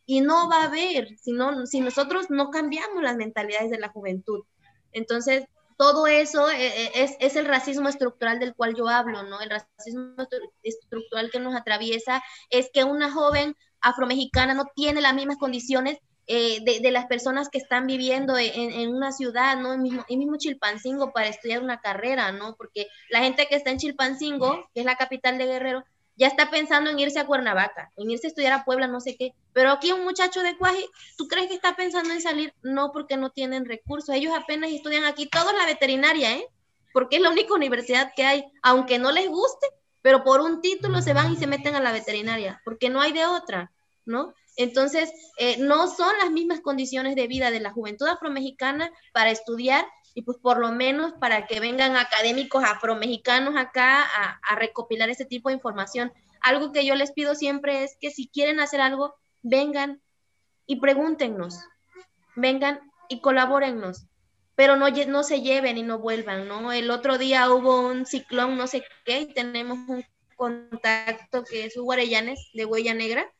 y no va a haber, si, si nosotros no cambiamos las mentalidades de la juventud. Entonces, todo eso eh, eh, es, es, el racismo estructural del cual yo hablo, ¿no? El racismo estructural que nos atraviesa es que una joven afromexicana no tiene las mismas condiciones eh, de, de, las personas que están viviendo en, en una ciudad, ¿no? En mismo, en mismo Chilpancingo para estudiar una carrera, ¿no? Porque la gente que está en Chilpancingo, que es la capital de Guerrero, ya está pensando en irse a Cuernavaca, en irse a estudiar a Puebla, no sé qué. Pero aquí un muchacho de Cuaji, ¿tú crees que está pensando en salir? No, porque no tienen recursos. Ellos apenas estudian aquí, todos la veterinaria, ¿eh? Porque es la única universidad que hay, aunque no les guste, pero por un título se van y se meten a la veterinaria, porque no hay de otra, ¿no? Entonces, eh, no son las mismas condiciones de vida de la juventud afromexicana para estudiar y pues por lo menos para que vengan académicos afromexicanos acá a, recopilar ese tipo de información. Algo que yo les pido siempre es que si quieren hacer algo, vengan y pregúntenos, vengan y colabórennos, pero no, no se lleven y no vuelvan, ¿no? El otro día hubo un ciclón, no sé qué, y tenemos un contacto que es Hugo de Huella Negra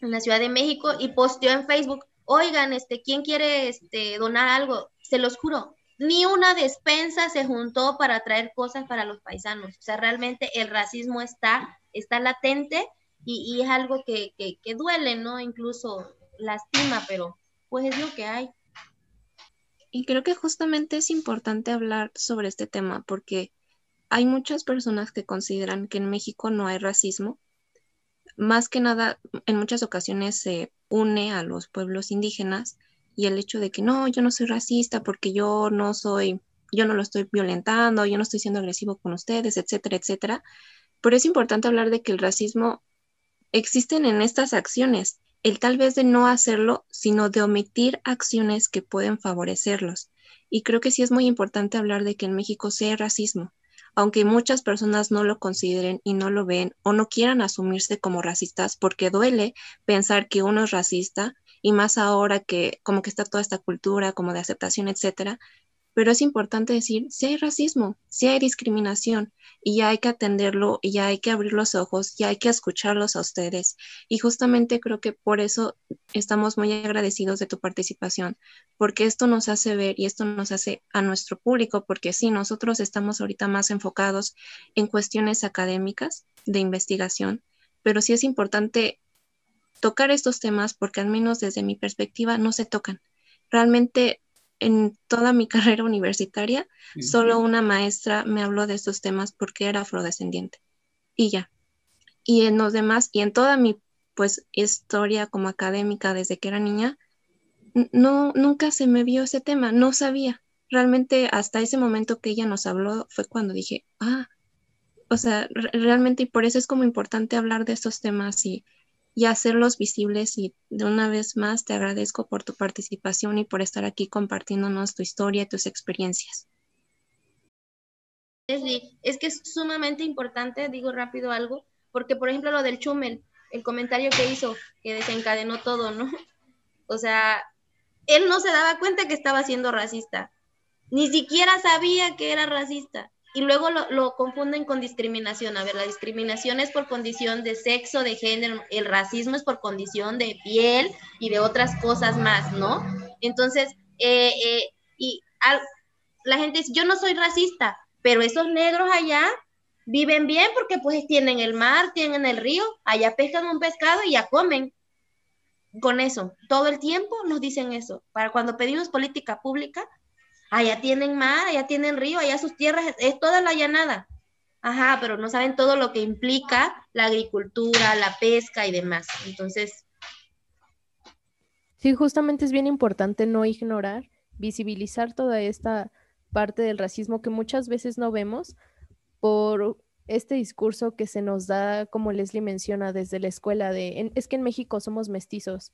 en la Ciudad de México y posteó en Facebook, oigan, este, ¿quién quiere este, donar algo? Se los juro, ni una despensa se juntó para traer cosas para los paisanos. O sea, realmente el racismo está, está latente y, es algo que, que, duele, ¿no? Incluso lastima, pero pues es lo que hay. Y creo que justamente es importante hablar sobre este tema porque hay muchas personas que consideran que en México no hay racismo. Más que nada, en muchas ocasiones se une a los pueblos indígenas y el hecho de que no, yo no soy racista porque yo no soy yo no lo estoy violentando, yo no estoy siendo agresivo con ustedes, etcétera, etcétera. Pero es importante hablar de que el racismo existen en estas acciones, el tal vez de no hacerlo, sino de omitir acciones que pueden favorecerlos. Y creo que sí es muy importante hablar de que en México hay racismo, aunque muchas personas no lo consideren y no lo ven o no quieran asumirse como racistas, porque duele pensar que uno es racista y más ahora que como que está toda esta cultura como de aceptación, etcétera, pero es importante decir, si hay racismo, si hay discriminación, y ya hay que atenderlo, y ya hay que abrir los ojos, ya hay que escucharlos a ustedes. Y justamente creo que por eso estamos muy agradecidos de tu participación, porque esto nos hace ver y esto nos hace a nuestro público, porque sí, nosotros estamos ahorita más enfocados en cuestiones académicas de investigación, pero sí es importante tocar estos temas porque al menos desde mi perspectiva no se tocan. Realmente en toda mi carrera universitaria, solo una maestra me habló de estos temas porque era afrodescendiente. Y ya. Y en los demás, y en toda mi pues historia como académica desde que era niña, no, nunca se me vio ese tema, no sabía. Realmente hasta ese momento que ella nos habló fue cuando dije, ah, o sea, realmente y por eso es como importante hablar de estos temas y y hacerlos visibles. Y de una vez más te agradezco por tu participación y por estar aquí compartiéndonos tu historia y tus experiencias. es que es sumamente importante, digo rápido algo, porque por ejemplo lo del Chumel, el comentario que hizo, que desencadenó todo, ¿no? O sea, él no se daba cuenta que estaba siendo racista, ni siquiera sabía que era racista y luego lo, confunden con discriminación. A ver, la discriminación es por condición de sexo, de género, el racismo es por condición de piel y de otras cosas más, ¿no? Entonces, eh, eh, y la gente dice, yo no soy racista, pero esos negros allá viven bien porque pues tienen el mar, tienen el río, allá pescan un pescado y ya comen. Con eso, todo el tiempo nos dicen eso. Para cuando pedimos política pública, allá tienen mar, allá tienen río, allá sus tierras, es toda la llanada. Ajá, pero no saben todo lo que implica la agricultura, la pesca y demás. Entonces... Sí, justamente es bien importante no ignorar, visibilizar toda esta parte del racismo que muchas veces no vemos por este discurso que se nos da, como Leslie menciona, desde la escuela de, es que en México somos mestizos,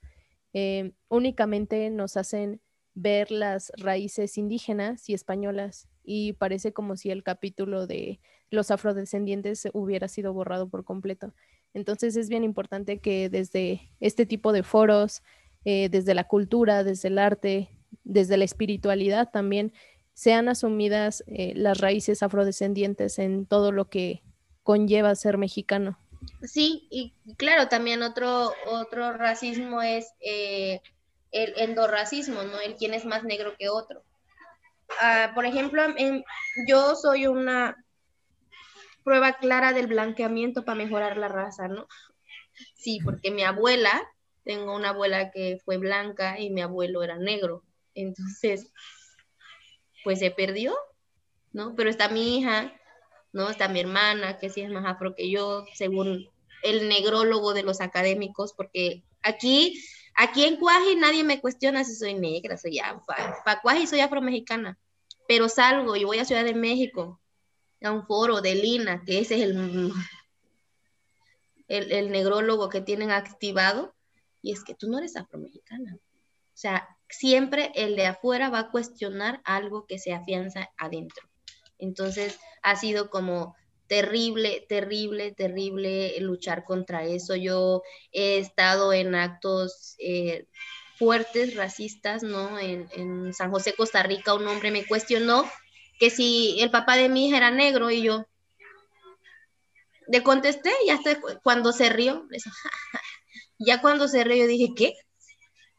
eh, únicamente nos hacen ver las raíces indígenas y españolas y parece como si el capítulo de los afrodescendientes hubiera sido borrado por completo. Entonces es bien importante que desde este tipo de foros, eh, desde la cultura, desde el arte, desde la espiritualidad también, sean asumidas eh, las raíces afrodescendientes en todo lo que conlleva ser mexicano. Sí, y claro, también otro, otro racismo es eh, el endorracismo, ¿no? El quién es más negro que otro. Ah, por ejemplo, yo soy una prueba clara del blanqueamiento para mejorar la raza, ¿no? Sí, porque mi abuela, tengo una abuela que fue blanca y mi abuelo era negro. Entonces, pues se perdió, ¿no? Pero está mi hija, ¿no? Está mi hermana, que sí es más afro que yo, según el negrólogo de los académicos, porque aquí Aquí en Cuaji nadie me cuestiona si soy negra, soy para Cuaji soy afromexicana, pero salgo y voy a Ciudad de México a un foro de Lina, que ese es el, el, el negrólogo que tienen activado, y es que tú no eres afromexicana. O sea, siempre el de afuera va a cuestionar algo que se afianza adentro. Entonces, ha sido como terrible, terrible, terrible luchar contra eso. Yo he estado en actos eh, fuertes, racistas, ¿no? En, San José, Costa Rica, un hombre me cuestionó que si el papá de mi hija era negro y yo le contesté y hasta cuando se rió, ya cuando se rió yo dije, ¿qué?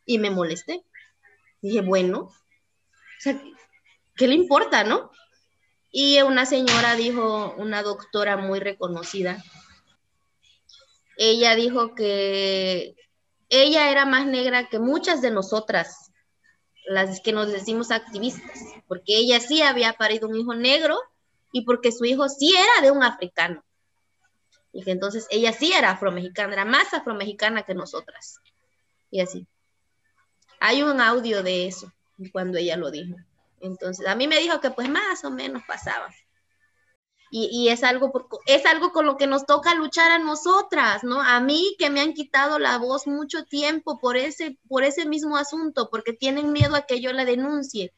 Y me molesté. Dije, bueno, ¿qué le importa, no? Y una señora dijo, una doctora muy reconocida, ella dijo que ella era más negra que muchas de nosotras, las que nos decimos activistas, porque ella sí había parido un hijo negro y porque su hijo sí era de un africano. Y que entonces ella sí era afromexicana, era más afromexicana que nosotras. Y así. Hay un audio de eso, cuando ella lo dijo. Entonces, a mí me dijo que pues más o menos pasaba. Y, es, algo es algo con lo que nos toca luchar a nosotras, ¿no? A mí que me han quitado la voz mucho tiempo por ese, por ese mismo asunto, porque tienen miedo a que yo la denuncie.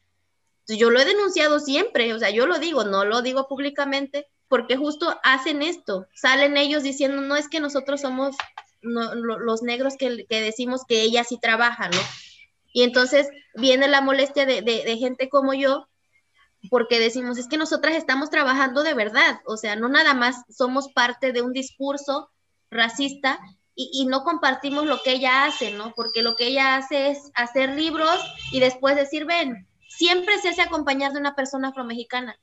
Yo lo he denunciado siempre, o sea, yo lo digo, no lo digo públicamente, porque justo hacen esto, salen ellos diciendo, no es que nosotros somos los negros que, decimos que ella sí trabaja, ¿no? Y entonces viene la molestia de, de, gente como yo, porque decimos, es que nosotras estamos trabajando de verdad, o sea, no nada más somos parte de un discurso racista y, y, no compartimos lo que ella hace, ¿no? Porque lo que ella hace es hacer libros y después decir, ven, siempre se hace acompañar de una persona afromexicana.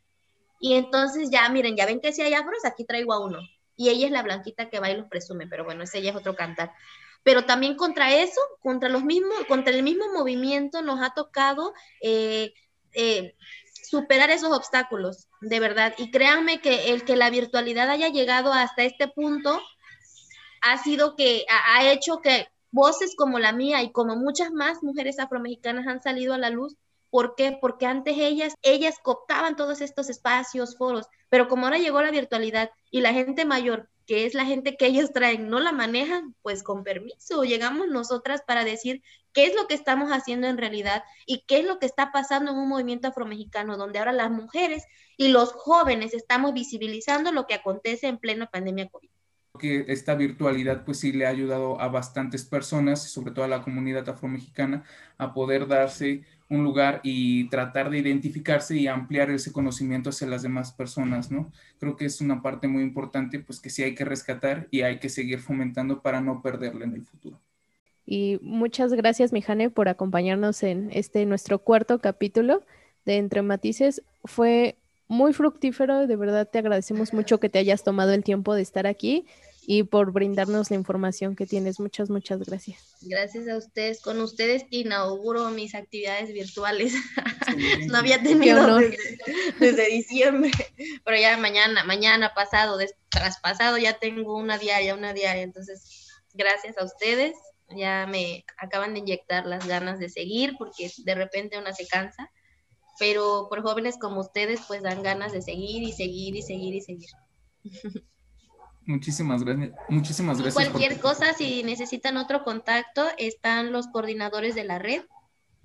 Y entonces ya, miren, ya ven que si hay afros, aquí traigo a uno. Y ella es la blanquita que va y los presume, pero bueno, ese ya es otro cantar. Pero también contra eso, contra los mismos, contra el mismo movimiento, nos ha tocado eh, eh, superar esos obstáculos, de verdad. Y créanme que el que la virtualidad haya llegado hasta este punto ha sido que ha hecho que voces como la mía y como muchas más mujeres afromexicanas han salido a la luz ¿Por qué? Porque antes ellas, ellas cooptaban todos estos espacios, foros, pero como ahora llegó la virtualidad y la gente mayor, que es la gente que ellos traen, no la manejan, pues con permiso, llegamos nosotras para decir qué es lo que estamos haciendo en realidad y qué es lo que está pasando en un movimiento afromexicano, donde ahora las mujeres y los jóvenes estamos visibilizando lo que acontece en plena pandemia COVID que esta virtualidad pues sí le ha ayudado a bastantes personas, sobre todo a la comunidad afromexicana, a poder darse un lugar y tratar de identificarse y ampliar ese conocimiento hacia las demás personas, ¿no? Creo que es una parte muy importante, pues que sí hay que rescatar y hay que seguir fomentando para no perderla en el futuro. Y muchas gracias, Mijane, por acompañarnos en este nuestro cuarto capítulo de Entre Matices. Fue muy fructífero, de verdad te agradecemos mucho que te hayas tomado el tiempo de estar aquí y por brindarnos la información que tienes. Muchas, muchas gracias. Gracias a ustedes. Con ustedes inauguro mis actividades virtuales. no había tenido desde, diciembre, pero ya mañana, mañana pasado, traspasado, ya tengo una diaria, una diaria. Entonces, gracias a ustedes. Ya me acaban de inyectar las ganas de seguir porque de repente una se cansa. Pero por jóvenes como ustedes, pues dan ganas de seguir y seguir y seguir y seguir. Muchísimas gracias. Muchísimas gracias. Cualquier cosa, si necesitan otro contacto, están los coordinadores de la red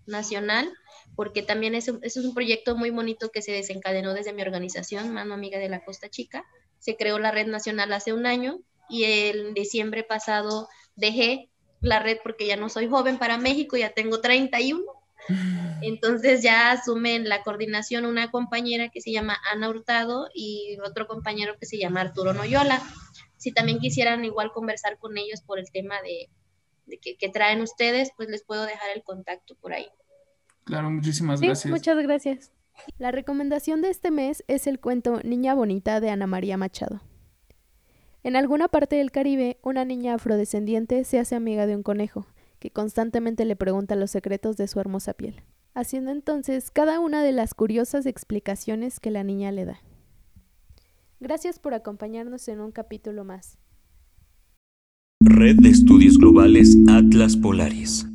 nacional, porque también es, es un proyecto muy bonito que se desencadenó desde mi organización, Mano Amiga de la Costa Chica. Se creó la red nacional hace un año y en diciembre pasado dejé la red porque ya no soy joven para México, ya tengo 31 entonces ya asumen la coordinación una compañera que se llama Ana Hurtado y otro compañero que se llama Arturo Noyola. Si también quisieran igual conversar con ellos por el tema de, que, traen ustedes, pues les puedo dejar el contacto por ahí. Claro, muchísimas gracias. Muchas gracias. La recomendación de este mes es el cuento Niña Bonita de Ana María Machado. En alguna parte del Caribe, una niña afrodescendiente se hace amiga de un conejo que constantemente le pregunta los secretos de su hermosa piel, haciendo entonces cada una de las curiosas explicaciones que la niña le da. Gracias por acompañarnos en un capítulo más. Red de Estudios Globales Atlas Polaris.